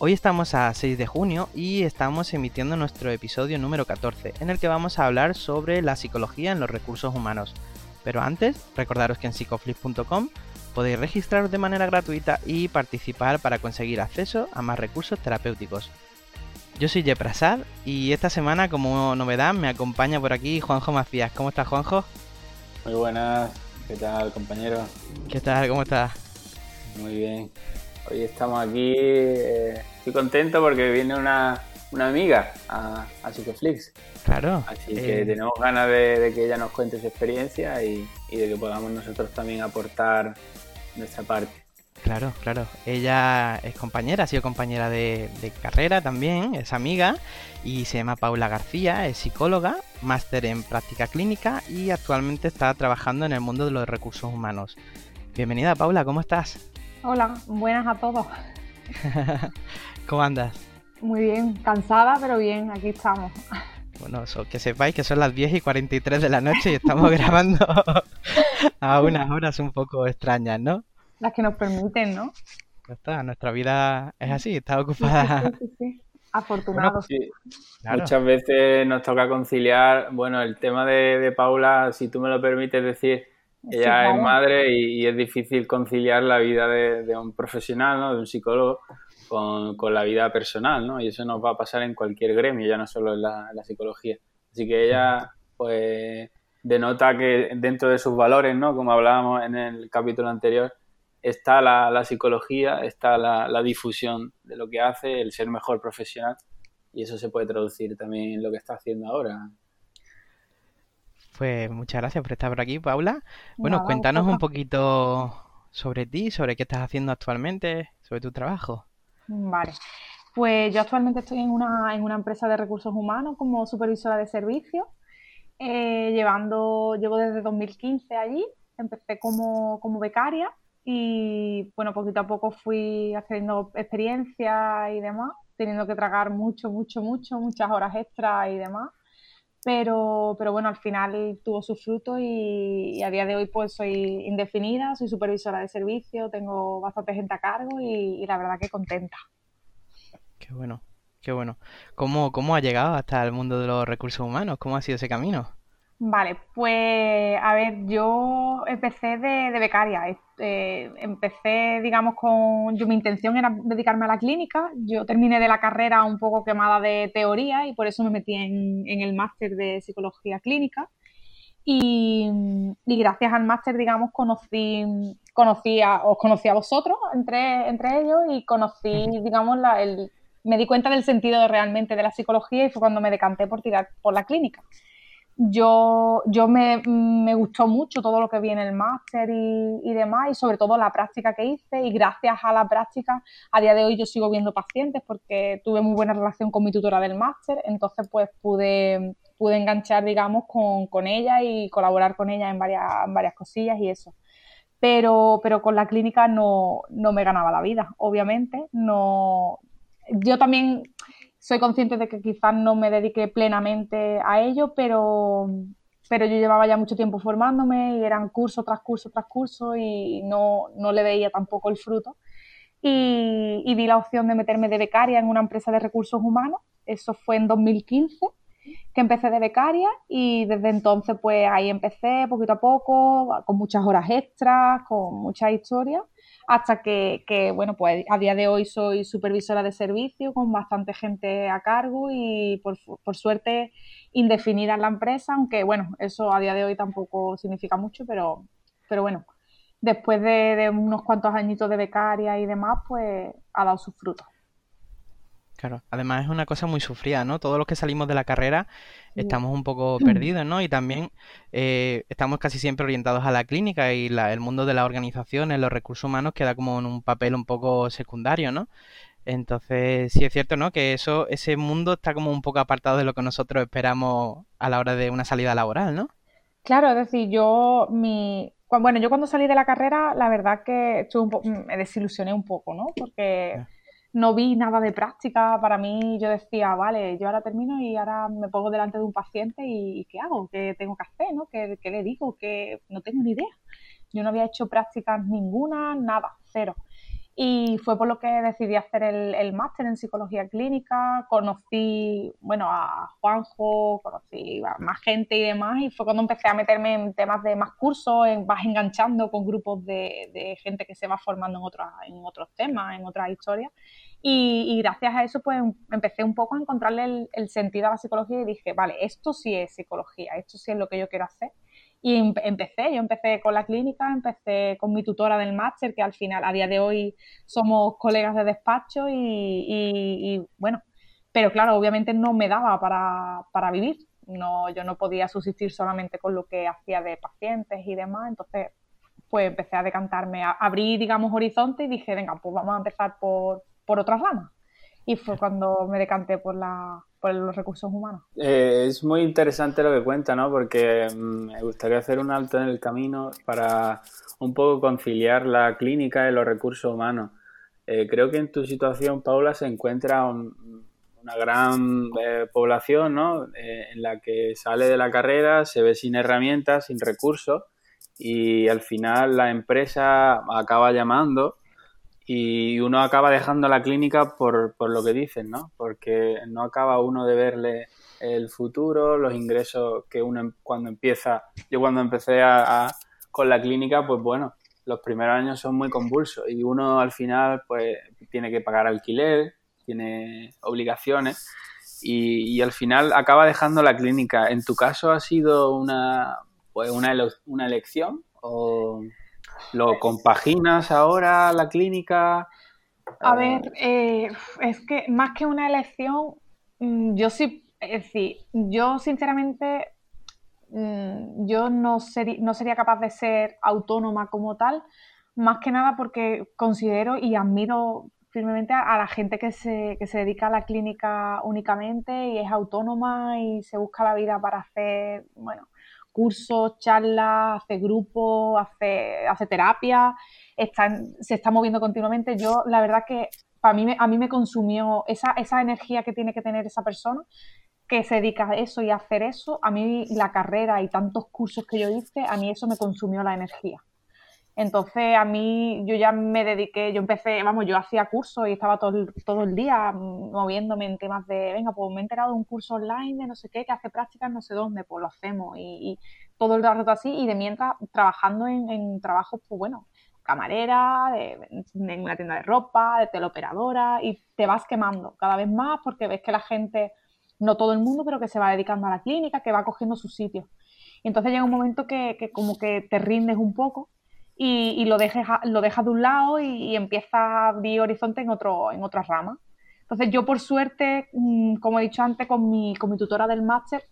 Hoy estamos a 6 de junio y estamos emitiendo nuestro episodio número 14, en el que vamos a hablar sobre la psicología en los recursos humanos. Pero antes, recordaros que en psicoflip.com podéis registraros de manera gratuita y participar para conseguir acceso a más recursos terapéuticos. Yo soy Jeprasad y esta semana como novedad me acompaña por aquí Juanjo Macías. ¿Cómo estás Juanjo? Muy buenas, ¿qué tal compañero? ¿Qué tal? ¿Cómo estás? Muy bien. Hoy estamos aquí, eh, estoy contento porque viene una, amiga a, a Psicoflix. Claro. Así que eh, tenemos ganas de, que ella nos cuente su experiencia y, de que podamos nosotros también aportar nuestra parte. Claro, claro. Ella es compañera, ha sido compañera de, de, carrera también, es amiga y se llama Paula García, es psicóloga, máster en práctica clínica y actualmente está trabajando en el mundo de los recursos humanos. Bienvenida Paula, ¿cómo estás? Hola, buenas a todos. ¿Cómo andas? Muy bien, cansada, pero bien, aquí estamos. Bueno, que sepáis que son las 10 y 43 de la noche y estamos grabando a unas horas un poco extrañas, ¿no? Las que nos permiten, ¿no? Ya está, nuestra vida es así, está ocupada. Sí, sí, sí, Afortunados. Muchas veces nos toca conciliar, bueno, el tema de, de Paula, si tú me lo permites decir, ella es madre y, es difícil conciliar la vida de, un profesional, ¿no? de un psicólogo, con, la vida personal, ¿no? Y eso nos va a pasar en cualquier gremio, ya no solo en la, psicología. Así que ella, pues, denota que dentro de sus valores, ¿no? Como hablábamos en el capítulo anterior, está la, psicología, está la, la, difusión de lo que hace, el ser mejor profesional, y eso se puede traducir también en lo que está haciendo ahora, pues muchas gracias por estar por aquí, Paula. Bueno, cuéntanos un poquito sobre ti, sobre qué estás haciendo actualmente, sobre tu trabajo. Vale. Pues yo actualmente estoy en una, en una empresa de recursos humanos como supervisora de servicios, eh, llevando, llevo desde 2015 allí, empecé como, como becaria y bueno, poquito a poco fui haciendo experiencia y demás, teniendo que tragar mucho, mucho, mucho, muchas horas extras y demás pero, pero bueno, al final tuvo su fruto y, a día de hoy pues soy indefinida, soy supervisora de servicio, tengo bastante gente a cargo y, la verdad que contenta. Qué bueno, qué bueno. ¿Cómo, ¿Cómo ha llegado hasta el mundo de los recursos humanos? ¿Cómo ha sido ese camino? Vale, pues a ver, yo empecé de, becaria. Eh, empecé, digamos, con. Yo, mi intención era dedicarme a la clínica. Yo terminé de la carrera un poco quemada de teoría y por eso me metí en, el máster de psicología clínica. Y, gracias al máster, digamos, conocí, conocí a, os conocí a vosotros entre, entre ellos y conocí, digamos, la, el, me di cuenta del sentido realmente de la psicología y fue cuando me decanté por tirar por la clínica yo, yo me, me, gustó mucho todo lo que vi en el máster y, y, demás, y sobre todo la práctica que hice. Y gracias a la práctica, a día de hoy yo sigo viendo pacientes porque tuve muy buena relación con mi tutora del máster, entonces pues pude, pude enganchar, digamos, con, con ella y colaborar con ella en varias, en varias cosillas y eso. Pero, pero con la clínica no, no me ganaba la vida, obviamente. No, yo también soy consciente de que quizás no me dediqué plenamente a ello, pero, pero yo llevaba ya mucho tiempo formándome y eran curso tras curso tras curso y no, no le veía tampoco el fruto. Y, y, vi la opción de meterme de becaria en una empresa de recursos humanos. Eso fue en 2015 que empecé de becaria y desde entonces pues ahí empecé poquito a poco, con muchas horas extras, con muchas historias hasta que, bueno, pues a día de hoy soy supervisora de servicio con bastante gente a cargo y por, suerte indefinida en la empresa, aunque bueno, eso a día de hoy tampoco significa mucho, pero, pero bueno, después de, de unos cuantos añitos de becaria y demás, pues ha dado sus frutos. Claro, además es una cosa muy sufrida, ¿no? Todos los que salimos de la carrera estamos un poco perdidos, ¿no? Y también eh, estamos casi siempre orientados a la clínica y el mundo de la organización, en los recursos humanos, queda como en un papel un poco secundario, ¿no? Entonces, sí es cierto, ¿no? Que eso, ese mundo está como un poco apartado de lo que nosotros esperamos a la hora de una salida laboral, ¿no? Claro, es decir, yo mi bueno, yo cuando salí de la carrera, la verdad que me desilusioné un poco, ¿no? Porque no vi nada de práctica. Para mí, yo decía, vale, yo ahora termino y ahora me pongo delante de un paciente y ¿qué hago? ¿Qué tengo que hacer? ¿no? ¿Qué, qué le digo? Que no tengo ni idea. Yo no había hecho prácticas ninguna, nada, cero. Y fue por lo que decidí hacer el, máster en psicología clínica. Conocí, bueno, a Juanjo, conocí a más gente y demás. Y fue cuando empecé a meterme en temas de más cursos, en, vas enganchando con grupos de, gente que se va formando en, otros en otros temas, en otras historias. Y, gracias a eso, pues empecé un poco a encontrarle el sentido a la psicología y dije, vale, esto sí es psicología, esto sí es lo que yo quiero hacer. Y em, empecé, yo empecé con la clínica, empecé con mi tutora del máster, que al final, a día de hoy, somos colegas de despacho y, bueno, pero claro, obviamente no me daba para, para, vivir. No, yo no podía subsistir solamente con lo que hacía de pacientes y demás, entonces pues empecé a decantarme, a abrí, digamos, horizonte y dije, venga, pues vamos a empezar por, por otras ramas. Y fue cuando me decanté por la, por los recursos humanos. Eh, es muy interesante lo que cuenta, ¿no? Porque mm, me gustaría hacer un alto en el camino para un poco conciliar la clínica y los recursos humanos. Eh, creo que en tu situación, Paula, se encuentra una gran eh, población, ¿no? en la que sale de la carrera, se ve sin herramientas, sin recursos y al final la empresa acaba llamando y uno acaba dejando la clínica por, por lo que dicen, ¿no? Porque no acaba uno de verle el futuro, los ingresos que uno em, cuando empieza, yo cuando empecé a, con la clínica, pues bueno, los primeros años son muy convulsos y uno al final pues tiene que pagar alquiler, tiene obligaciones y, y al final acaba dejando la clínica. ¿En tu caso ha sido una, pues una, una elección o...? ¿Lo compaginas ahora la clínica? A ver, eh, es que más que una elección, mm, yo sí, es decir, yo sinceramente, mm, yo no, no sería capaz de ser autónoma como tal, más que nada porque considero y admiro firmemente a, la gente que se, que se dedica a la clínica únicamente y es autónoma y se busca la vida para hacer, bueno, cursos, charlas, hace grupos, hace, hace terapia, se está moviendo continuamente. Yo, la verdad que para mí, a mí me consumió esa, esa energía que tiene que tener esa persona que se dedica a eso y a hacer eso, a mí la carrera y tantos cursos que yo hice, a mí eso me consumió la energía. Entonces a mí yo ya me dediqué, yo empecé, vamos, yo hacía cursos y estaba todo todo el día moviéndome en temas de, venga, pues me he enterado de un curso online de no sé qué, que hace prácticas no sé dónde, pues lo hacemos y, todo el rato así y de mientras trabajando en, trabajos, pues bueno, camarera, en una tienda de ropa, de teleoperadora y te vas quemando cada vez más porque ves que la gente, no todo el mundo, pero que se va dedicando a la clínica, que va cogiendo su sitio. Y entonces llega un momento que, que como que te rindes un poco y, lo, dejes, lo dejas de un lado y, empieza a abrir horizonte en, otro, en otras ramas. Entonces yo por suerte, mm, como he dicho antes, con mi, con mi tutora del máster,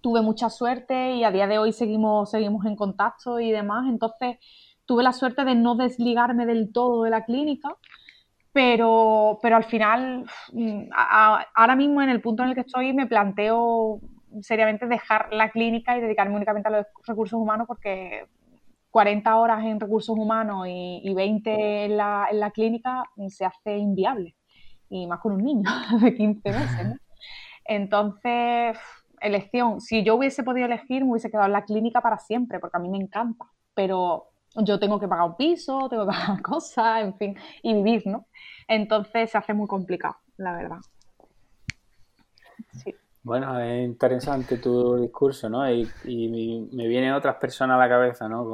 tuve mucha suerte y a día de hoy seguimos, seguimos en contacto y demás. Entonces tuve la suerte de no desligarme del todo de la clínica, pero, pero al final, mm, ahora mismo en el punto en el que estoy, me planteo seriamente dejar la clínica y dedicarme únicamente a los recursos humanos porque 40 horas en recursos humanos y, 20 en la, en la, clínica se hace inviable. Y más con un niño de 15 meses. Entonces, elección. Si yo hubiese podido elegir, me hubiese quedado en la clínica para siempre, porque a mí me encanta. Pero yo tengo que pagar un piso, tengo que pagar cosas, en fin, y vivir, ¿no? Entonces se hace muy complicado, la verdad. Sí. Bueno, es interesante tu discurso, ¿no? Y, me vienen otras personas a la cabeza, ¿no?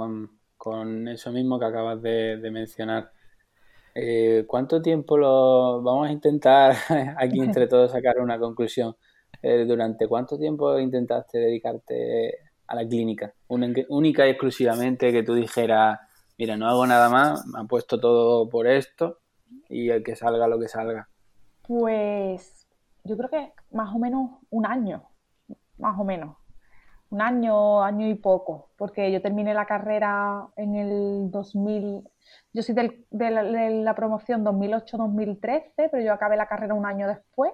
Con, eso mismo que acabas de, mencionar. Eh, ¿Cuánto tiempo lo vamos a intentar aquí entre todos sacar una conclusión? Eh, ¿Durante cuánto tiempo intentaste dedicarte a la clínica? única y exclusivamente que tú dijeras, mira, no hago nada más, me han puesto todo por esto y el que salga lo que salga. Pues yo creo que más o menos un año, más o menos. un año, año y poco, porque yo terminé la carrera en el 2000, yo soy de, la, de la promoción 2008-2013, pero yo acabé la carrera un año después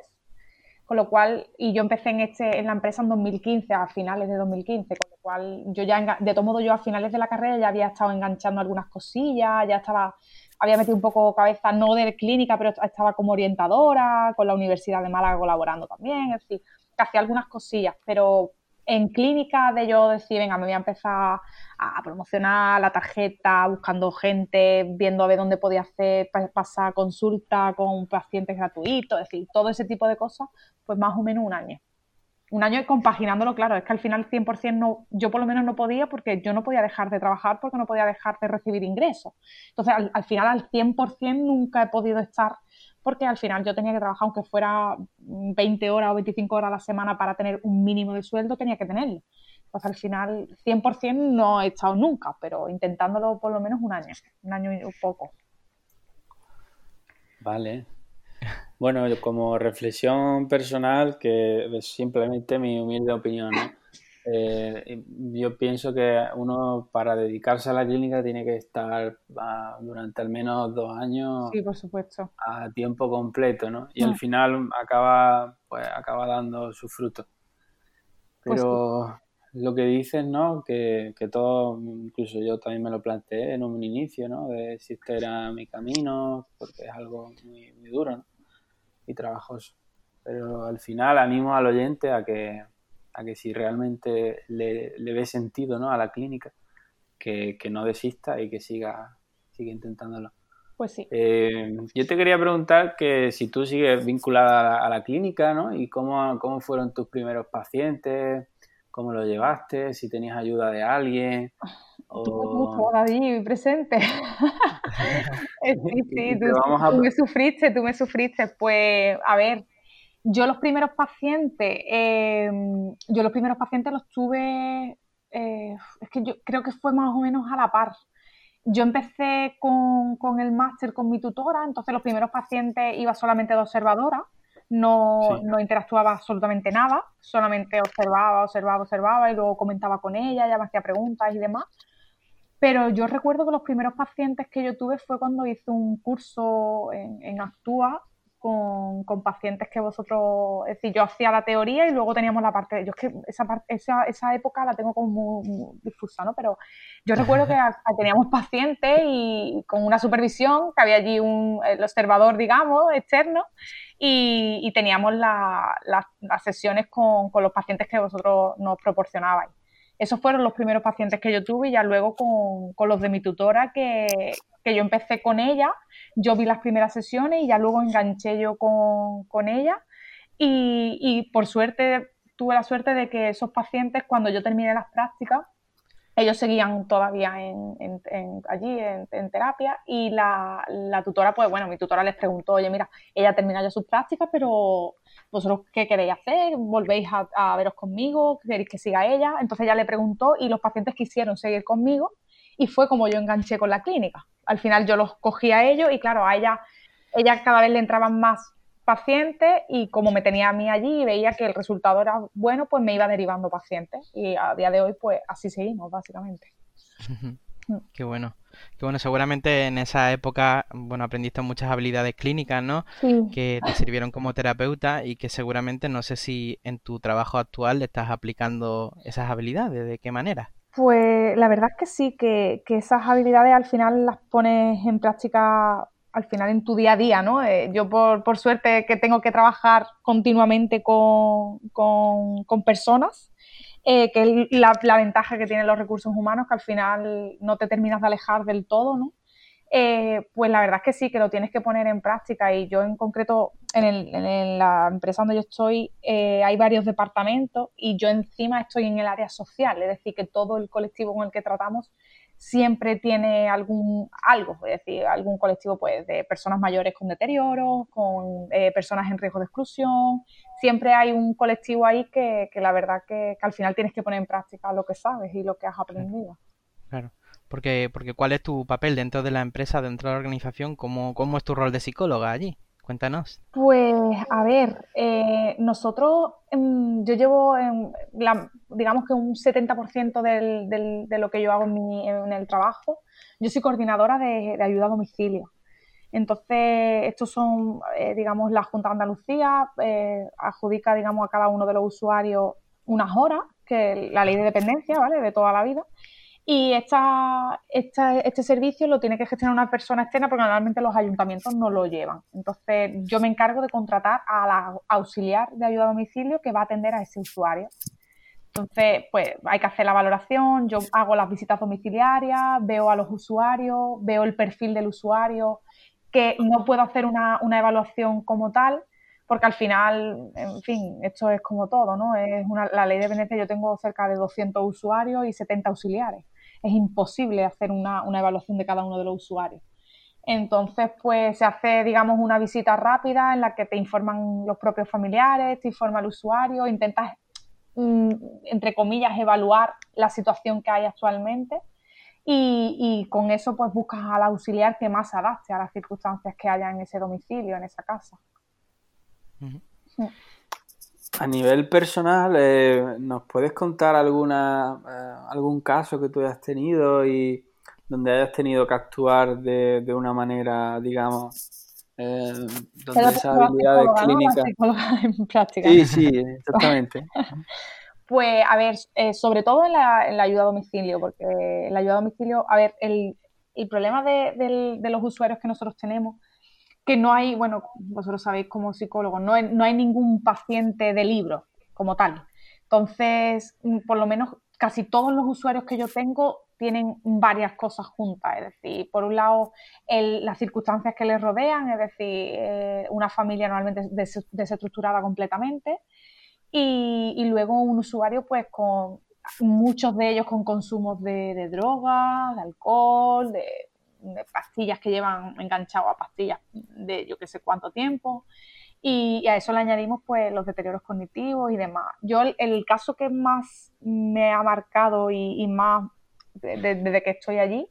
con lo cual, y yo empecé en, este, en la empresa en 2015, a finales de 2015, con lo cual yo ya, de todo modo, yo a finales de la carrera ya había estado enganchando algunas cosillas, ya estaba, había metido un poco cabeza, no de clínica, pero estaba como orientadora, con la Universidad de Málaga colaborando también, es decir, que hacía algunas cosillas, pero en clínica de yo decir, venga, me voy a empezar a promocionar la tarjeta, buscando gente, viendo a ver dónde podía hacer, pasar consulta con pacientes gratuitos, es decir, todo ese tipo de cosas, pues más o menos un año. Un año compaginándolo, claro, es que al final 100% no, yo por lo menos no podía porque yo no podía dejar de trabajar porque no podía dejar de recibir ingresos. Entonces, al, al final al 100% nunca he podido estar porque al final yo tenía que trabajar, aunque fuera 20 horas o 25 horas a la semana para tener un mínimo de sueldo, tenía que tenerlo. Pues al final 100% no he estado nunca, pero intentándolo por lo menos un año, un año y un poco. Vale. Bueno, como reflexión personal, que es simplemente mi humilde opinión, ¿no? Eh, yo pienso que uno para dedicarse a la clínica tiene que estar ah, durante al menos dos años sí, por supuesto. a tiempo completo, ¿no? Y al mm. final acaba, pues, acaba dando su fruto. Pues Pero lo que dices, ¿no? Que, que, todo, incluso yo también me lo planteé en un inicio, ¿no? De si este era mi camino, porque es algo muy, muy duro, ¿no? Y trabajoso. Pero al final animo al oyente a que a que si realmente le, ve sentido ¿no? a la clínica, que, no desista y que siga, siga intentándolo. Pues sí. Eh, yo te quería preguntar que si tú sigues vinculada a la, clínica, ¿no? Y cómo, cómo fueron tus primeros pacientes, cómo lo llevaste, si tenías ayuda de alguien. O... David, presente. sí, sí, tú, tú, me sufriste, tú me sufriste. Pues, a ver, yo los primeros pacientes, em, yo los primeros pacientes los tuve, eh, es que yo creo que fue más o menos a la par. Yo empecé con, el máster con mi tutora, entonces los primeros pacientes iba solamente de observadora, no, no, interactuaba absolutamente nada, solamente observaba, observaba, observaba y luego comentaba con ella, ella me hacía preguntas y demás. Pero yo recuerdo que los primeros pacientes que yo tuve fue cuando hice un curso en, en Actúa con, pacientes que vosotros, es decir, yo hacía la teoría y luego teníamos la parte, yo es que esa, parte, esa, esa época la tengo como muy, difusa, ¿no? Pero yo recuerdo que teníamos pacientes y con una supervisión, que había allí un el observador, digamos, externo, y, teníamos las sesiones con, con los pacientes que vosotros nos proporcionabais. Esos fueron los primeros pacientes que yo tuve y ya luego con, con los de mi tutora que, que yo empecé con ella, yo vi las primeras sesiones y ya luego enganché yo con, ella. Y, por suerte tuve la suerte de que esos pacientes cuando yo terminé las prácticas, ellos seguían todavía en, allí en, terapia y la, tutora, pues bueno, mi tutora les preguntó, oye, mira, ella termina ya sus prácticas, pero vosotros qué queréis hacer, volvéis a, a veros conmigo, queréis que siga ella. Entonces ella le preguntó y los pacientes quisieron seguir conmigo y fue como yo enganché con la clínica. Al final yo los cogía a ellos y claro, a ella, ella cada vez le entraban más pacientes y como me tenía a mí allí y veía que el resultado era bueno, pues me iba derivando pacientes y a día de hoy pues así seguimos básicamente. Qué bueno. Qué bueno, seguramente en esa época, bueno, aprendiste muchas habilidades clínicas, ¿no? Que te sirvieron como terapeuta y que seguramente no sé si en tu trabajo actual le estás aplicando esas habilidades, ¿de qué manera? Pues la verdad es que sí, que, esas habilidades al final las pones en práctica al final en tu día a día, ¿no? Eh, yo por, suerte que tengo que trabajar continuamente con, personas, eh, que es la, ventaja que tienen los recursos humanos, que al final no te terminas de alejar del todo, ¿no? Eh, pues la verdad es que sí, que lo tienes que poner en práctica y yo en concreto en, la empresa donde yo estoy hay varios departamentos y yo encima estoy en el área social, es decir, que todo el colectivo con el que tratamos siempre tiene algún algo, es decir, algún colectivo pues de personas mayores con deterioro, con eh, personas en riesgo de exclusión, siempre hay un colectivo ahí que, la verdad que, que, al final tienes que poner en práctica lo que sabes y lo que has aprendido. Claro. Porque, porque ¿cuál es tu papel dentro de la empresa, dentro de la organización? ¿Cómo, cómo es tu rol de psicóloga allí? Cuéntanos. Pues, a ver, eh, nosotros, em, yo llevo, en digamos que un 70% del, de lo que yo hago en, el trabajo, yo soy coordinadora de, ayuda a domicilio. Entonces, estos son, eh, digamos, la Junta de Andalucía eh, adjudica, digamos, a cada uno de los usuarios unas horas, que la ley de dependencia, ¿vale? De toda la vida. Y esta, este servicio lo tiene que gestionar una persona externa porque normalmente los ayuntamientos no lo llevan. Entonces, yo me encargo de contratar a la auxiliar de ayuda a domicilio que va a atender a ese usuario. Entonces, pues hay que hacer la valoración, yo hago las visitas domiciliarias, veo a los usuarios, veo el perfil del usuario, que no puedo hacer una, una evaluación como tal, porque al final, en fin, esto es como todo, ¿no? Es una, la ley de Venecia, yo tengo cerca de 200 usuarios y 70 auxiliares es imposible hacer una, evaluación de cada uno de los usuarios. Entonces, pues se hace, digamos, una visita rápida en la que te informan los propios familiares, te informa el usuario, intentas, mm, entre comillas, evaluar la situación que hay actualmente y, con eso pues buscas al auxiliar que más adapte a las circunstancias que haya en ese domicilio, en esa casa. A nivel personal, eh, ¿nos puedes contar alguna, eh, algún caso que tú hayas tenido y donde hayas tenido que actuar de, una manera, digamos, eh, donde esa habilidad de clínica... En práctica. Sí, sí, exactamente. pues, a ver, sobre todo en la, ayuda a domicilio, porque la ayuda a domicilio, a ver, el, problema de los usuarios que nosotros tenemos que no hay, bueno, vosotros sabéis como psicólogo, no hay, no hay ningún paciente de libro como tal. Entonces, mm, por lo menos casi todos los usuarios que yo tengo tienen varias cosas juntas, es decir, por un lado las circunstancias que les rodean, es decir, eh, una familia normalmente desestructurada completamente y, luego un usuario pues con muchos de ellos con consumos de, de drogas, de alcohol, de de pastillas que llevan enganchado a pastillas de yo que sé cuánto tiempo. Y, a eso le añadimos pues los deterioros cognitivos y demás. Yo el, caso que más me ha marcado y, más desde que estoy allí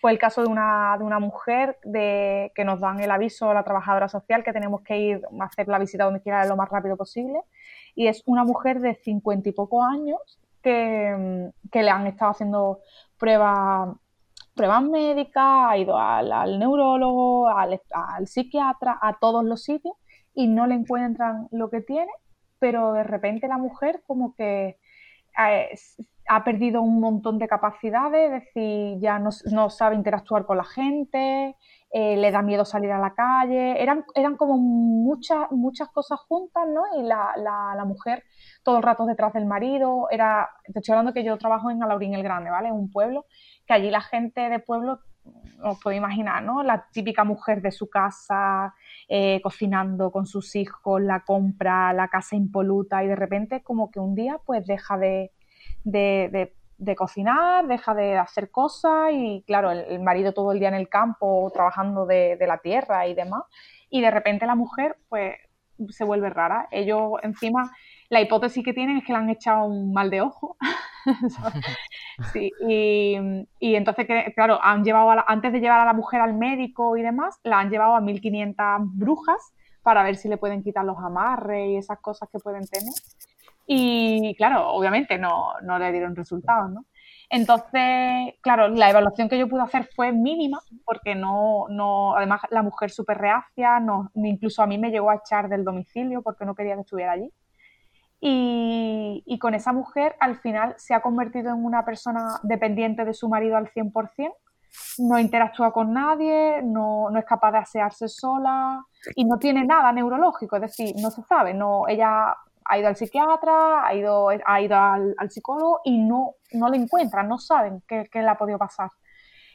fue el caso de una, de una mujer de, que nos dan el aviso a la trabajadora social que tenemos que ir a hacer la visita domiciliaria lo más rápido posible. Y es una mujer de cincuenta y pocos años que, que, le han estado haciendo pruebas pruebas médicas, ha ido al, neurólogo, al, psiquiatra, a todos los sitios y no le encuentran lo que tiene, pero de repente la mujer como que eh, ha perdido un montón de capacidades, es decir, ya no, sabe interactuar con la gente, eh, le da miedo salir a la calle, eran, eran como muchas, muchas cosas juntas, ¿no? Y la, la, mujer todo el rato detrás del marido, era, te estoy hablando que yo trabajo en Alaurín el Grande, ¿vale? Un pueblo que allí la gente de pueblo, os puedo imaginar, ¿no? La típica mujer de su casa, eh, cocinando con sus hijos, la compra, la casa impoluta y de repente como que un día pues deja de, cocinar, deja de hacer cosas y claro, el, marido todo el día en el campo trabajando de, de la tierra y demás y de repente la mujer pues se vuelve rara. Ellos encima la hipótesis que tienen es que le han echado un mal de ojo. sí, y, entonces, claro, han llevado antes de llevar a la mujer al médico y demás, la han llevado a 1500 brujas para ver si le pueden quitar los amarres y esas cosas que pueden tener. Y claro, obviamente no, no le dieron resultados, ¿no? Entonces, claro, la evaluación que yo pude hacer fue mínima, porque no, no además la mujer súper reacia, no, incluso a mí me llegó a echar del domicilio porque no quería que estuviera allí. Y, con esa mujer al final se ha convertido en una persona dependiente de su marido al 100%, no interactúa con nadie, no, es capaz de asearse sola y no tiene nada neurológico, es decir, no se sabe, no, ella ha ido al psiquiatra, ha ido, ha ido al, psicólogo y no, no le encuentran, no saben qué, qué le ha podido pasar.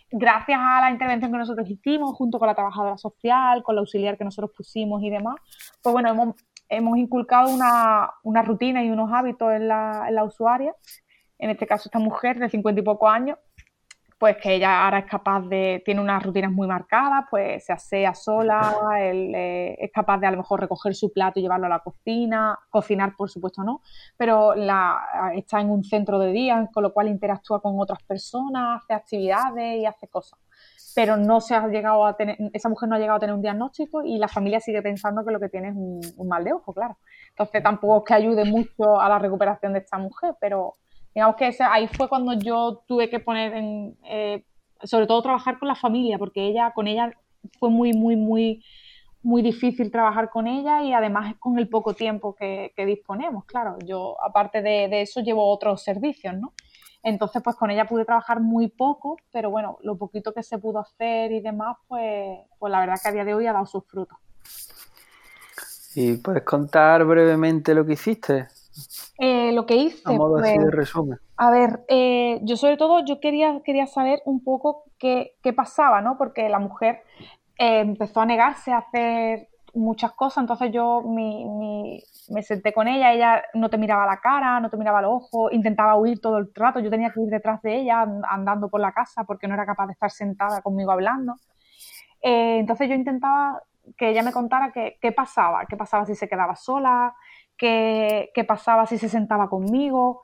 Gracias a la intervención que nosotros hicimos junto con la trabajadora social, con la auxiliar que nosotros pusimos y demás, pues bueno, hemos hemos inculcado una, rutina y unos hábitos en la, en la usuaria, en este caso esta mujer de 50 y pocos años, pues que ella ahora es capaz de, tiene unas rutinas muy marcadas, pues se asea sola, eh, es capaz de a lo mejor recoger su plato y llevarlo a la cocina, cocinar por supuesto no, pero la, está en un centro de día, con lo cual interactúa con otras personas, hace actividades y hace cosas. Pero no se ha llegado a tener, esa mujer no ha llegado a tener un diagnóstico y la familia sigue pensando que lo que tiene es un, mal de ojo, claro. Entonces tampoco es que ayude mucho a la recuperación de esta mujer, pero digamos que ahí fue cuando yo tuve que poner en, eh, sobre todo trabajar con la familia, porque ella, con ella fue muy, muy, muy, muy difícil trabajar con ella y además con el poco tiempo que, disponemos, claro. Yo, aparte de, eso, llevo otros servicios, ¿no? Entonces, pues con ella pude trabajar muy poco, pero bueno, lo poquito que se pudo hacer y demás, pues, pues la verdad que a día de hoy ha dado sus frutos. ¿Y puedes contar brevemente lo que hiciste? Eh, lo que hice. A modo así de pues, resumen. A ver, eh, yo sobre todo yo quería, quería saber un poco qué, qué pasaba, ¿no? Porque la mujer eh, empezó a negarse a hacer muchas cosas, entonces yo me senté con ella, ella no te miraba la cara, no te miraba los ojos, intentaba huir todo el rato, yo tenía que ir detrás de ella andando por la casa porque no era capaz de estar sentada conmigo hablando. Eh, entonces yo intentaba que ella me contara qué, pasaba, qué pasaba si se quedaba sola, qué, pasaba si se sentaba conmigo.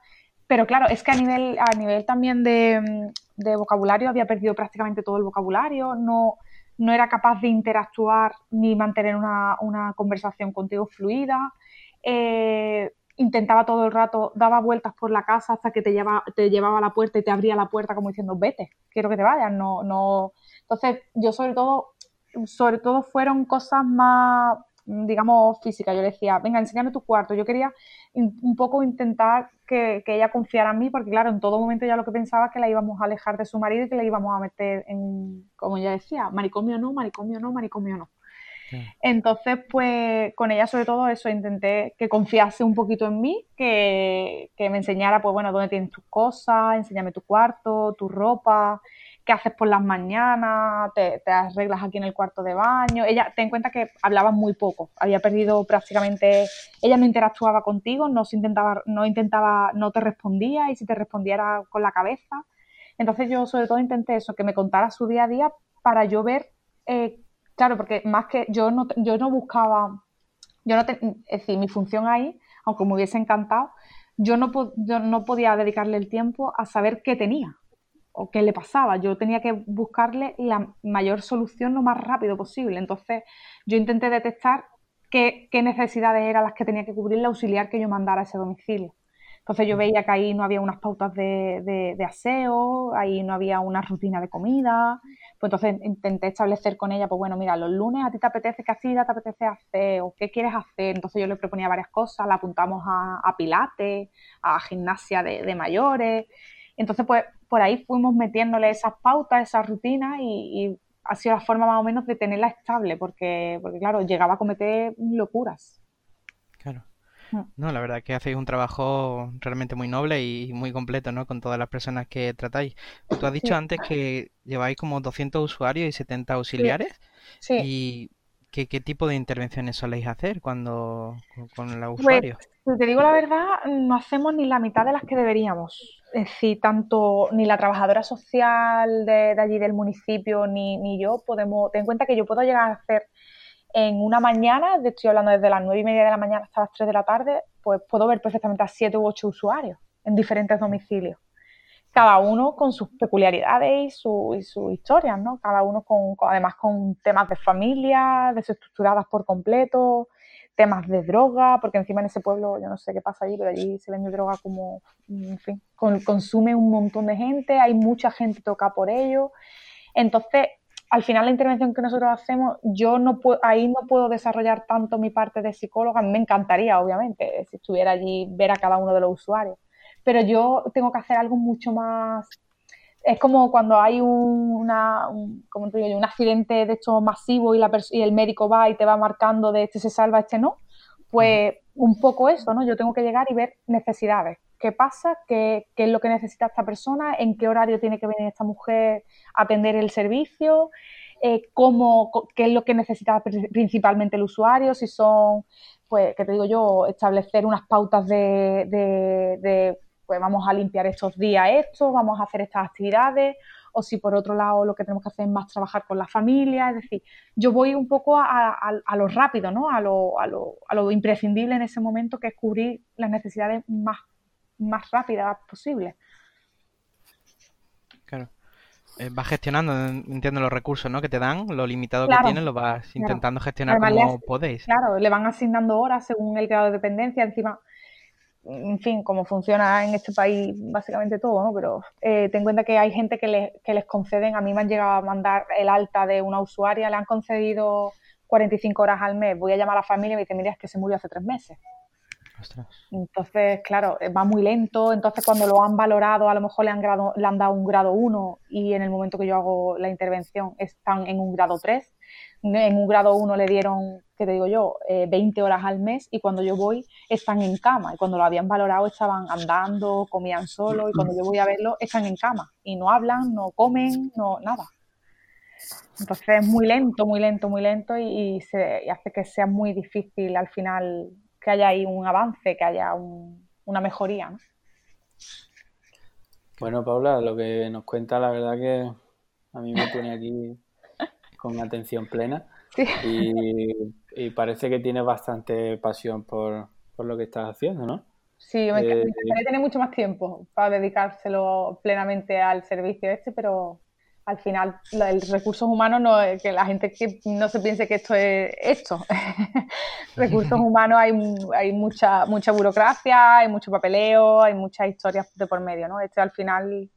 Pero claro, es que a nivel, a nivel también de, de vocabulario había perdido prácticamente todo el vocabulario, no, no era capaz de interactuar ni mantener una, conversación contigo fluida. Eh, intentaba todo el rato, daba vueltas por la casa hasta que te, lleva, te llevaba a la puerta y te abría la puerta como diciendo, vete, quiero que te vayas. No, no. Entonces, yo sobre todo, sobre todo fueron cosas más, digamos, físicas. Yo le decía, venga, enséñame tu cuarto. Yo quería un poco intentar que, ella confiara en mí, porque claro, en todo momento ya lo que pensaba es que la íbamos a alejar de su marido y que la íbamos a meter en, como ella decía, manicomio no, manicomio no, manicomio no. Entonces, pues con ella sobre todo eso, intenté que confiase un poquito en mí, que, que, me enseñara, pues bueno, dónde tienes tus cosas, enséñame tu cuarto, tu ropa, qué haces por las mañanas, te, arreglas aquí en el cuarto de baño. Ella, ten en cuenta que hablaba muy poco, había perdido prácticamente, ella no interactuaba contigo, no se intentaba, no intentaba, no te respondía y si te respondiera con la cabeza. Entonces yo sobre todo intenté eso, que me contara su día a día para yo ver, eh, claro, porque más que yo no, yo no buscaba, yo no, es decir, mi función ahí, aunque me hubiese encantado, yo no, yo no podía dedicarle el tiempo a saber qué tenía o qué le pasaba. Yo tenía que buscarle la mayor solución lo más rápido posible. Entonces yo intenté detectar qué, necesidades eran las que tenía que cubrir el auxiliar que yo mandara a ese domicilio. Entonces yo veía que ahí no había unas pautas de, aseo, ahí no había una rutina de comida. Pues entonces intenté establecer con ella, pues bueno, mira, los lunes a ti te apetece que así, te apetece hacer, o qué quieres hacer. Entonces yo le proponía varias cosas, la apuntamos a, pilates, a gimnasia de, de mayores. Entonces, pues por ahí fuimos metiéndole esas pautas, esas rutinas y, ha sido la forma más o menos de tenerla estable, porque, porque claro, llegaba a cometer locuras. Claro. Mm. No, la verdad que hacéis un trabajo realmente muy noble y muy completo, ¿no? Con todas las personas que tratáis. Tú has dicho antes que lleváis como 200 usuarios y 70 auxiliares. Sí. ¿Y qué, tipo de intervenciones soléis hacer cuando con, los pues, usuarios? si te digo la verdad, no hacemos ni la mitad de las que deberíamos es decir, tanto ni la trabajadora social de, allí del municipio ni, ni, yo podemos, ten en cuenta que yo puedo llegar a hacer en una mañana, estoy hablando desde las nueve y media de la mañana hasta las 3 de la tarde, pues puedo ver perfectamente a siete u ocho usuarios en diferentes domicilios. Cada uno con sus peculiaridades y, su, y sus historias, ¿no? Cada uno con, además con temas de familia, desestructuradas por completo, temas de droga, porque encima en ese pueblo, yo no sé qué pasa allí, pero allí se vende droga como, en fin, consume un montón de gente, hay mucha gente toca por ello. Entonces, al final la intervención que nosotros hacemos, yo no puedo, ahí no puedo desarrollar tanto mi parte de psicóloga, me encantaría, obviamente, si estuviera allí, ver a cada uno de los usuarios, pero yo tengo que hacer algo mucho más es como cuando hay un, una, un, un accidente de hecho masivo y, la y el médico va y te va marcando de este se salva, este no. Pues un poco eso, ¿no? Yo tengo que llegar y ver necesidades. ¿Qué pasa? ¿Qué, qué es lo que necesita esta persona? ¿En qué horario tiene que venir esta mujer a atender el servicio? Eh, cómo, qué es lo que necesita principalmente el usuario, si son, pues, que te digo yo, establecer unas pautas de, de pues vamos a limpiar estos días esto, vamos a hacer estas actividades, o si por otro lado lo que tenemos que hacer es más trabajar con la familia, es decir, yo voy un poco a, lo rápido, ¿no? A lo, a, lo, a lo, imprescindible en ese momento, que es cubrir las necesidades más, más rápidas posibles. Claro. eh, vas gestionando, entiendo los recursos ¿no? que te dan, lo limitado que tienes, lo vas intentando gestionar como podéis. Claro, le van asignando horas según el grado de dependencia, encima, en fin, como funciona en este país básicamente todo, ¿no? Pero eh, ten en cuenta que hay gente que, que les conceden, a mí me han llegado a mandar el alta de una usuaria, le han concedido 45 horas al mes, voy a llamar a la familia y me dice, mira, es que se murió hace tres meses. Entonces, claro, eh, va muy lento. Entonces, cuando lo han valorado, a lo mejor le han, le han dado un grado 1 y en el momento que yo hago la intervención están en un grado 3. En un grado 1 le dieron, ¿qué te digo yo?, 20 eh, horas al mes y cuando yo voy están en cama. Y cuando lo habían valorado estaban andando, comían solo y cuando yo voy a verlo están en cama y no hablan, no comen, no nada. Entonces es muy lento, muy lento, muy lento y, se, y hace que sea muy difícil al final que haya ahí un avance, que haya una mejoría. Bueno, Paula, lo que nos cuenta, la verdad que a mí me tiene aquí con atención plena y, parece que tienes bastante pasión por, lo que estás haciendo, ¿no? Sí, me, eh, gustaría tener mucho más tiempo para dedicárselo plenamente al servicio este, pero al final el recursos humanos no es que la gente que no se piense que esto es esto. recursos humanos hay, hay mucha mucha burocracia, hay mucho papeleo, hay muchas historias de por medio, ¿no? Este al final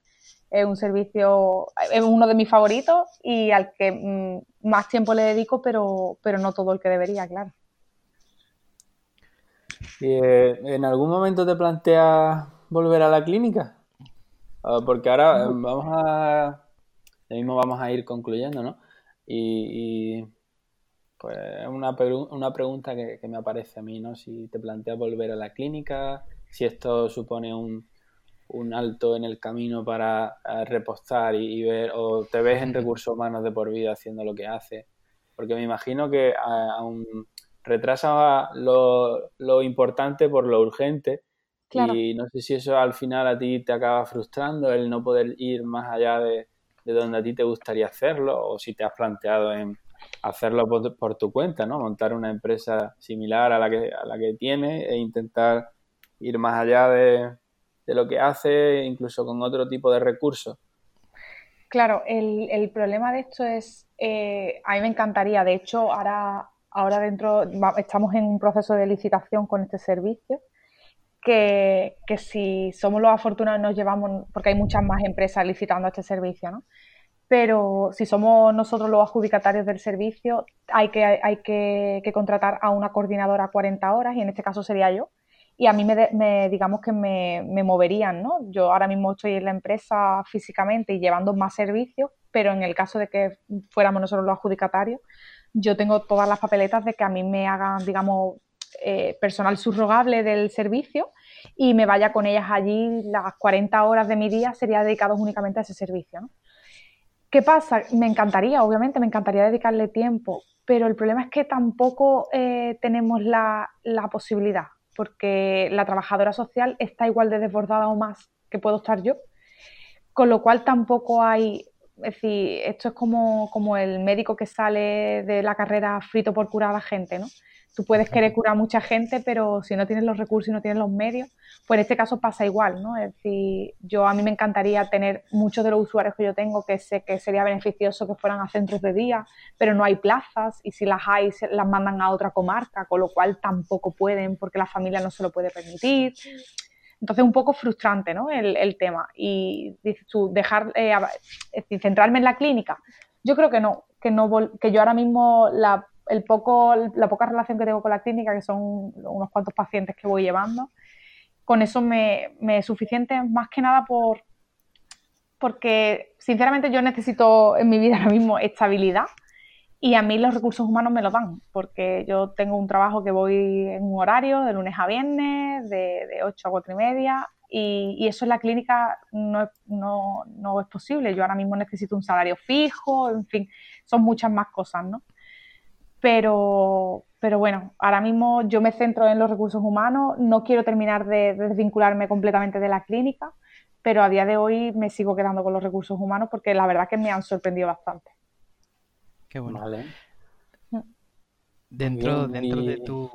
es un servicio, es uno de mis favoritos y al que mm, más tiempo le dedico, pero, pero no todo el que debería, claro. ¿Y, eh, ¿En algún momento te planteas volver a la clínica? Ah, porque ahora vamos a mismo vamos a ir concluyendo, ¿no? Y, pues una, una pregunta que, me aparece a mí, ¿no? Si te planteas volver a la clínica, si esto supone un, alto en el camino para eh, repostar y, ver, o te ves en recursos humanos de por vida haciendo lo que hace. Porque me imagino que aún retrasa lo, lo, importante por lo urgente. Y no sé si eso al final a ti te acaba frustrando, el no poder ir más allá de, de donde a ti te gustaría hacerlo o si te has planteado en hacerlo por, tu cuenta, ¿no? Montar una empresa similar a la que, a la que tienes e intentar ir más allá de, lo que hace, incluso con otro tipo de recursos. Claro, el, problema de esto es, eh, a mí me encantaría, de hecho, ahora, ahora dentro, estamos en un proceso de licitación con este servicio que, si somos los afortunados nos llevamos, porque hay muchas más empresas licitando este servicio, ¿no? Pero si somos nosotros los adjudicatarios del servicio, hay que, hay que, contratar a una coordinadora 40 horas y en este caso sería yo. Y a mí me, digamos que me, me, moverían, ¿no? Yo ahora mismo estoy en la empresa físicamente y llevando más servicios, pero en el caso de que fuéramos nosotros los adjudicatarios, yo tengo todas las papeletas de que a mí me hagan, digamos, eh, personal subrogable del servicio y me vaya con ellas allí las 40 horas de mi día sería dedicados únicamente a ese servicio. ¿Qué pasa? Me encantaría, obviamente, me encantaría dedicarle tiempo, pero el problema es que tampoco eh, tenemos la, la, posibilidad, porque la trabajadora social está igual de desbordada o más que puedo estar yo, con lo cual tampoco hay, es decir, esto es como, como el médico que sale de la carrera frito por curar a gente, ¿no? Tú puedes querer curar a mucha gente, pero si no tienes los recursos y no tienes los medios, pues en este caso pasa igual, ¿no? Es decir, yo a mí me encantaría tener muchos de los usuarios que yo tengo que sé que sería beneficioso que fueran a centros de día, pero no hay plazas y si las hay las mandan a otra comarca, con lo cual tampoco pueden porque la familia no se lo puede permitir. Entonces, un poco frustrante, ¿no? El, tema. Y tú, dejar, eh, centrarme en la clínica. Yo creo que no, que no, que yo ahora mismo la el poco, la poca relación que tengo con la clínica, que son unos cuantos pacientes que voy llevando, con eso me, es suficiente más que nada por porque sinceramente yo necesito en mi vida ahora mismo estabilidad y a mí los recursos humanos me lo dan, porque yo tengo un trabajo que voy en un horario de lunes a viernes, de, de 8 a 4 y media, y, y, eso en la clínica no, no, no es posible. Yo ahora mismo necesito un salario fijo, en fin, son muchas más cosas, ¿no? Pero, pero bueno, ahora mismo yo me centro en los recursos humanos, no quiero terminar de, desvincularme completamente de la clínica, pero a día de hoy me sigo quedando con los recursos humanos porque la verdad que me han sorprendido bastante. Qué bueno. Mm. Dentro, dentro de tu...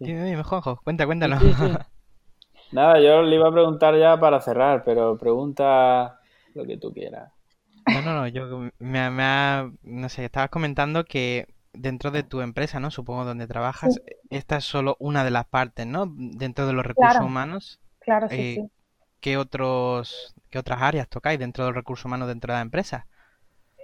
Dime, dime, Juanjo, cuenta, cuéntanos. Nada, yo le iba a preguntar ya para cerrar, pero pregunta lo que tú quieras. No, no, no, yo me, me ha, no sé, estabas comentando que dentro de tu empresa, ¿no? Supongo donde trabajas, esta es solo una de las partes, ¿no? Dentro de los recursos humanos. Claro, sí, eh, sí. ¿Qué otros, qué otras áreas tocáis dentro del recurso humano dentro de la empresa?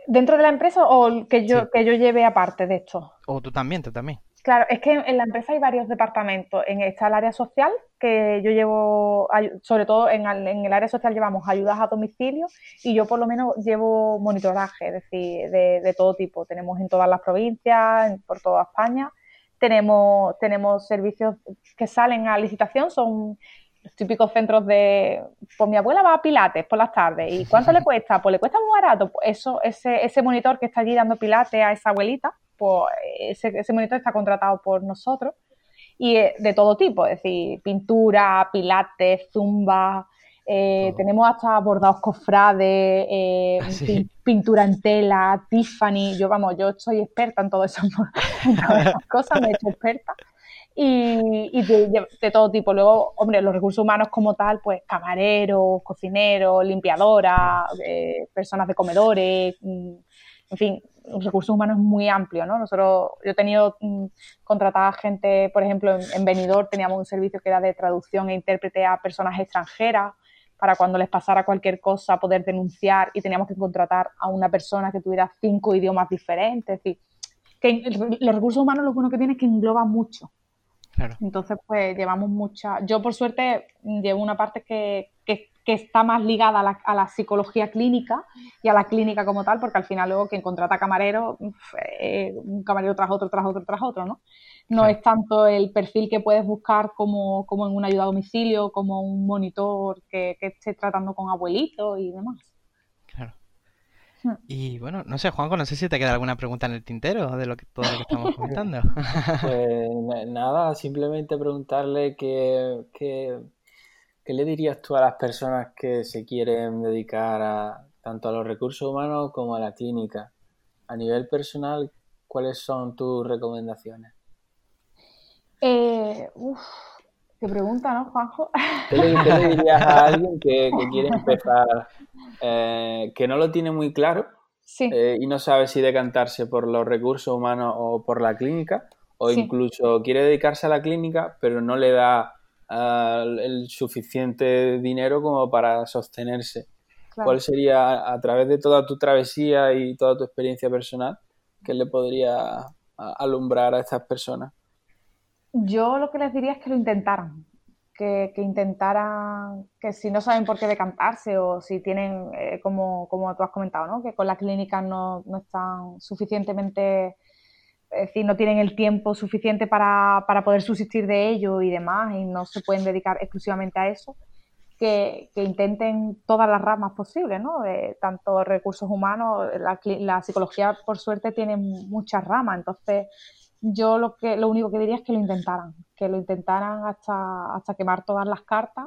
¿Dentro de la empresa o que yo, que yo lleve aparte de esto? O tú también, tú también. Claro, es que en la empresa hay varios departamentos. En está el área social, que yo llevo, sobre todo en, el área social llevamos ayudas a domicilio y yo por lo menos llevo monitoraje, es decir, de, todo tipo. Tenemos en todas las provincias, por toda España. Tenemos, tenemos servicios que salen a licitación, son los típicos centros de, pues mi abuela va a Pilates por las tardes, ¿y cuánto le cuesta? Pues le cuesta muy barato. Pues eso, ese, ese monitor que está allí dando Pilates a esa abuelita, pues ese, monitor está contratado por nosotros y de todo tipo, es decir, pintura, pilates, zumba, eh, tenemos hasta bordados cofrades, eh, pintura en tela, Tiffany, yo vamos, yo soy experta en todo eso, en todas esas cosas, me he hecho experta. Y, de, todo tipo. Luego, hombre, los recursos humanos como tal, pues camareros, cocineros, limpiadoras, eh, personas de comedores, mm, en fin, los recursos humanos es muy amplio, ¿no? Nosotros, yo he tenido mm, contratada gente, por ejemplo, en, en Benidorm teníamos un servicio que era de traducción e intérprete a personas extranjeras para cuando les pasara cualquier cosa poder denunciar y teníamos que contratar a una persona que tuviera cinco idiomas diferentes. Es decir, que los recursos humanos lo bueno que tiene es que engloba mucho. Entonces, pues llevamos mucha. Yo, por suerte, llevo una parte que, que, está más ligada a la, a la, psicología clínica y a la clínica como tal, porque al final, luego quien contrata camarero, eh, un camarero tras otro, tras otro, tras otro, ¿no? No es tanto el perfil que puedes buscar como, como en una ayuda a domicilio, como un monitor que, que esté tratando con abuelitos y demás. Hmm. Y bueno, no sé, Juanjo, no sé si te queda alguna pregunta en el tintero de lo que, todo lo que estamos comentando. pues nada, simplemente preguntarle qué, qué, le dirías tú a las personas que se quieren dedicar a, tanto a los recursos humanos como a la clínica. A nivel personal, ¿cuáles son tus recomendaciones? Eh, qué pregunta, ¿no, Juanjo? ¿Qué le, dirías a alguien que, que quiere empezar eh, que no lo tiene muy claro eh, y no sabe si decantarse por los recursos humanos o por la clínica, o incluso quiere dedicarse a la clínica, pero no le da ah, el suficiente dinero como para sostenerse. ¿Cuál sería, a través de toda tu travesía y toda tu experiencia personal, que le podría alumbrar a estas personas? Yo lo que les diría es que lo intentaran, que, intentaran, que si no saben por qué decantarse o si tienen, eh, como, como tú has comentado, ¿no? que con la clínica no, no están suficientemente, es decir, no tienen el tiempo suficiente para, para, poder subsistir de ello y demás y no se pueden dedicar exclusivamente a eso, que, que intenten todas las ramas posibles, ¿no? De, tanto recursos humanos, la, la psicología por suerte tiene muchas ramas, entonces yo lo que lo único que diría es que lo intentaran, que lo intentaran hasta, hasta quemar todas las cartas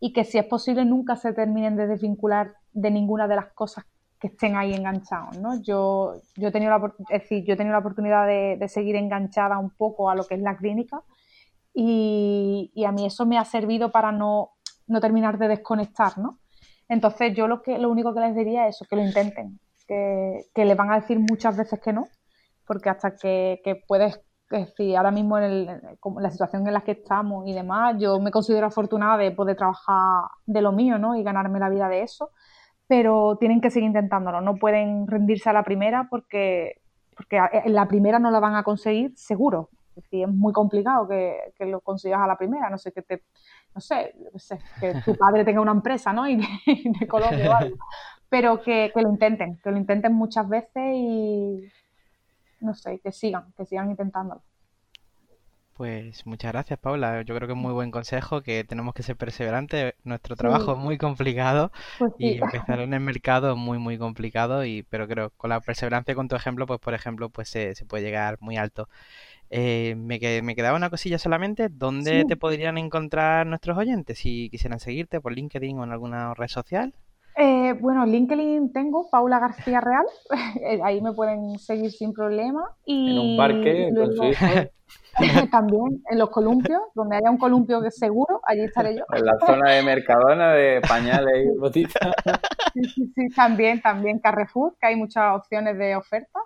y que si es posible nunca se terminen de desvincular de ninguna de las cosas que estén ahí enganchados, ¿no? Yo, yo he tenido la, es decir, yo he tenido la oportunidad de, seguir enganchada un poco a lo que es la clínica y, a mí eso me ha servido para no, no terminar de desconectar, ¿no? Entonces yo lo que lo único que les diría es eso, que lo intenten, que, que le van a decir muchas veces que no, porque hasta que, puedes, es decir, ahora mismo en, la situación en la que estamos y demás, yo me considero afortunada de poder trabajar de lo mío, ¿no? Y ganarme la vida de eso, pero tienen que seguir intentándolo, no pueden rendirse a la primera porque, porque en la primera no la van a conseguir seguro. Es decir, es muy complicado que, lo consigas a la primera, no sé, que te, no sé, que tu padre tenga una empresa, ¿no? Y, de Colombia o algo. Pero que, que lo intenten, que lo intenten muchas veces y, no sé, que sigan, que sigan intentándolo. Pues muchas gracias, Paula. Yo creo que es muy buen consejo, que tenemos que ser perseverantes. Nuestro trabajo es muy complicado pues y empezar en el mercado es muy, muy complicado. Y, pero creo con la perseverancia con tu ejemplo, pues por ejemplo, pues se, puede llegar muy alto. Eh, me, me, quedaba una cosilla solamente. ¿Dónde te podrían encontrar nuestros oyentes si quisieran seguirte por LinkedIn o en alguna red social? Eh, bueno, LinkedIn tengo, Paula García Real, eh, ahí me pueden seguir sin problema. Y en un parque, también en los columpios, donde haya un columpio que seguro, allí estaré yo. En la zona de Mercadona de pañales y botitas. sí, sí, también, también Carrefour, que hay muchas opciones de ofertas.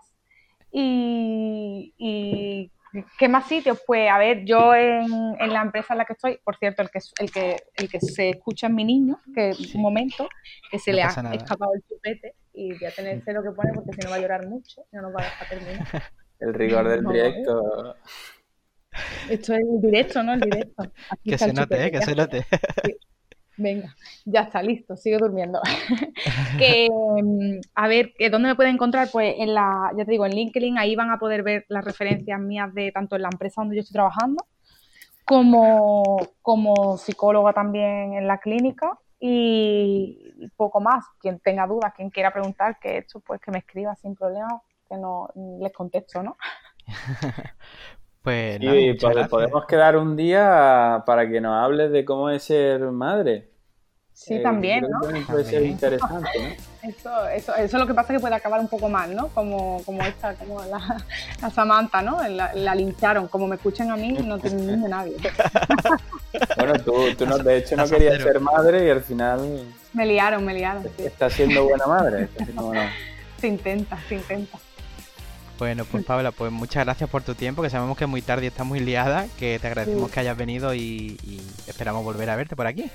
Y, y ¿Qué más sitios? Pues a ver, yo en, la empresa en la que estoy, por cierto, el que, el que, el que se escucha es mi niño, que es un momento que se le ha escapado el chupete y voy a tener cero que pone porque si no va a llorar mucho y no nos va a dejar terminar. El rigor del directo. Esto es el directo, ¿no? El directo. que se note, ¿eh? que se note. Venga, ya está, listo, sigo durmiendo. que, mm, a ver, ¿dónde me pueden encontrar? Pues en la, ya te digo, en LinkedIn, ahí van a poder ver las referencias mías de tanto en la empresa donde yo estoy trabajando, como, como psicóloga también en la clínica y poco más. Quien tenga dudas, quien quiera preguntar, que esto, pues que me escriba sin problema, que no les contesto, ¿no? Pues y podemos quedar un día para que nos hables de cómo es ser madre. Sí, también, ¿no? Puede ser interesante, ¿no? Eso, eso, eso es lo que pasa que puede acabar un poco mal, ¿no? Como, como esta, como la, Samantha, ¿no? La, la, lincharon. Como me escuchan a mí, no tienen de nadie. bueno, tú, tú no, de hecho no querías ser madre y al final... Me liaron, me liaron. Sí. Estás siendo buena madre. Se intenta, se intenta. Bueno, pues Paula, pues muchas gracias por tu tiempo, que sabemos que es muy tarde y estás muy liada, que te agradecemos que hayas venido y, esperamos volver a verte por aquí.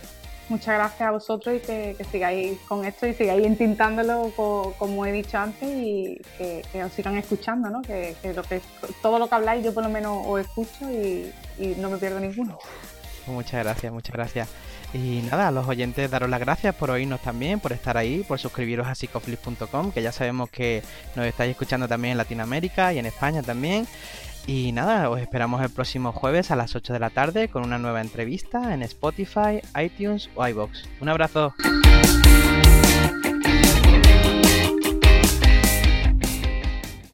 Muchas gracias a vosotros y que, sigáis con esto y sigáis intintándolo como he dicho antes y que, os sigan escuchando, ¿no? Que, lo que todo lo que habláis yo por lo menos os escucho y, y no me pierdo ninguno. Muchas gracias, muchas gracias. Y nada, a los oyentes daros las gracias por oírnos también, por estar ahí, por suscribiros a psicoflip.com, que ya sabemos que nos estáis escuchando también en Latinoamérica y en España también. Y nada, os esperamos el próximo jueves a las 8 de la tarde con una nueva entrevista en Spotify, iTunes o iBox. Un abrazo.